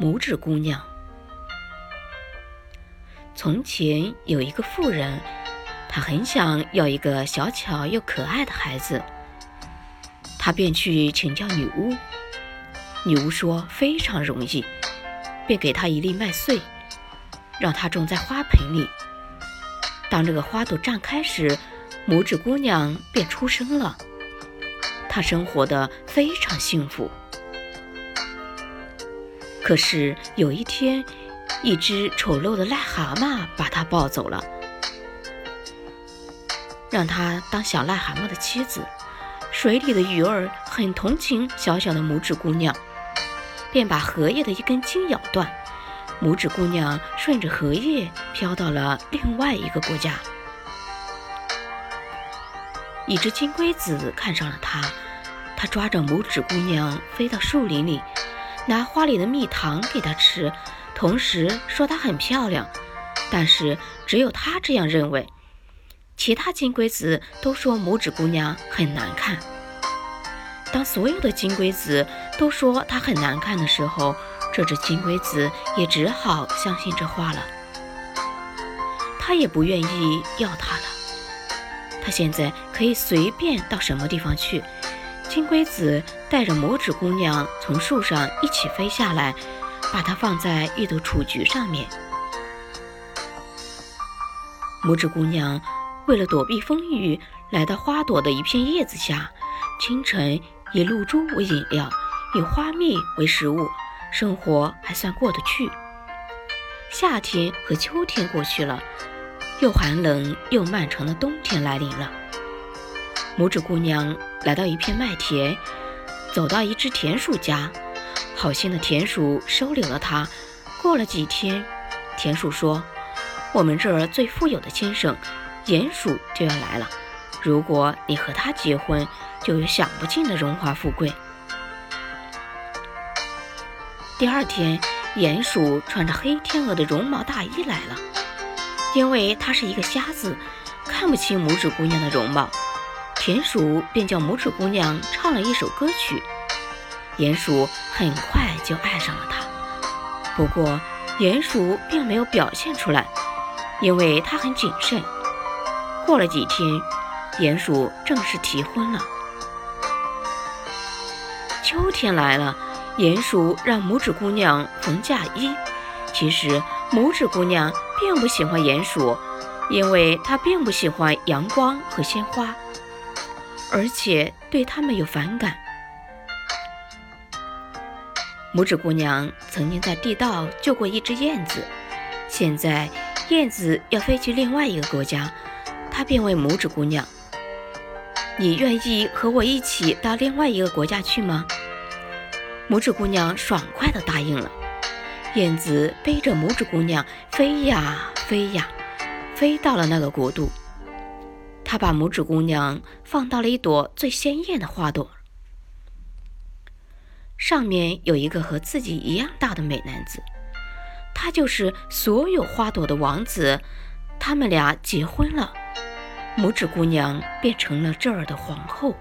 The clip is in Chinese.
拇指姑娘。从前有一个妇人，她很想要一个小巧又可爱的孩子，她便去请教女巫。女巫说非常容易，便给她一粒麦穗，让她种在花盆里。当这个花朵绽开时，拇指姑娘便出生了。她生活的非常幸福。可是有一天，一只丑陋的癞蛤蟆把她抱走了，让她当小癞蛤蟆的妻子。水里的鱼儿很同情小小的拇指姑娘，便把荷叶的一根筋咬断。拇指姑娘顺着荷叶飘到了另外一个国家。一只金龟子看上了她，它抓着拇指姑娘飞到树林里。拿花里的蜜糖给她吃，同时说她很漂亮，但是只有她这样认为。其他金龟子都说拇指姑娘很难看。当所有的金龟子都说她很难看的时候，这只金龟子也只好相信这话了。他也不愿意要她了。他现在可以随便到什么地方去。金龟子带着拇指姑娘从树上一起飞下来，把它放在一朵雏菊上面。拇指姑娘为了躲避风雨，来到花朵的一片叶子下。清晨以露珠为饮料，以花蜜为食物，生活还算过得去。夏天和秋天过去了，又寒冷又漫长的冬天来临了。拇指姑娘来到一片麦田，走到一只田鼠家，好心的田鼠收留了她。过了几天，田鼠说：“我们这儿最富有的先生，鼹鼠就要来了。如果你和他结婚，就有享不尽的荣华富贵。”第二天，鼹鼠穿着黑天鹅的绒毛大衣来了，因为他是一个瞎子，看不清拇指姑娘的容貌。田鼠便叫拇指姑娘唱了一首歌曲，鼹鼠很快就爱上了她。不过，鼹鼠并没有表现出来，因为它很谨慎。过了几天，鼹鼠正式提婚了。秋天来了，鼹鼠让拇指姑娘缝嫁衣。其实，拇指姑娘并不喜欢鼹鼠，因为她并不喜欢阳光和鲜花。而且对他们有反感。拇指姑娘曾经在地道救过一只燕子，现在燕子要飞去另外一个国家，她便问拇指姑娘：“你愿意和我一起到另外一个国家去吗？”拇指姑娘爽快地答应了。燕子背着拇指姑娘飞呀飞呀，飞到了那个国度。他把拇指姑娘放到了一朵最鲜艳的花朵，上面有一个和自己一样大的美男子，他就是所有花朵的王子。他们俩结婚了，拇指姑娘变成了这儿的皇后。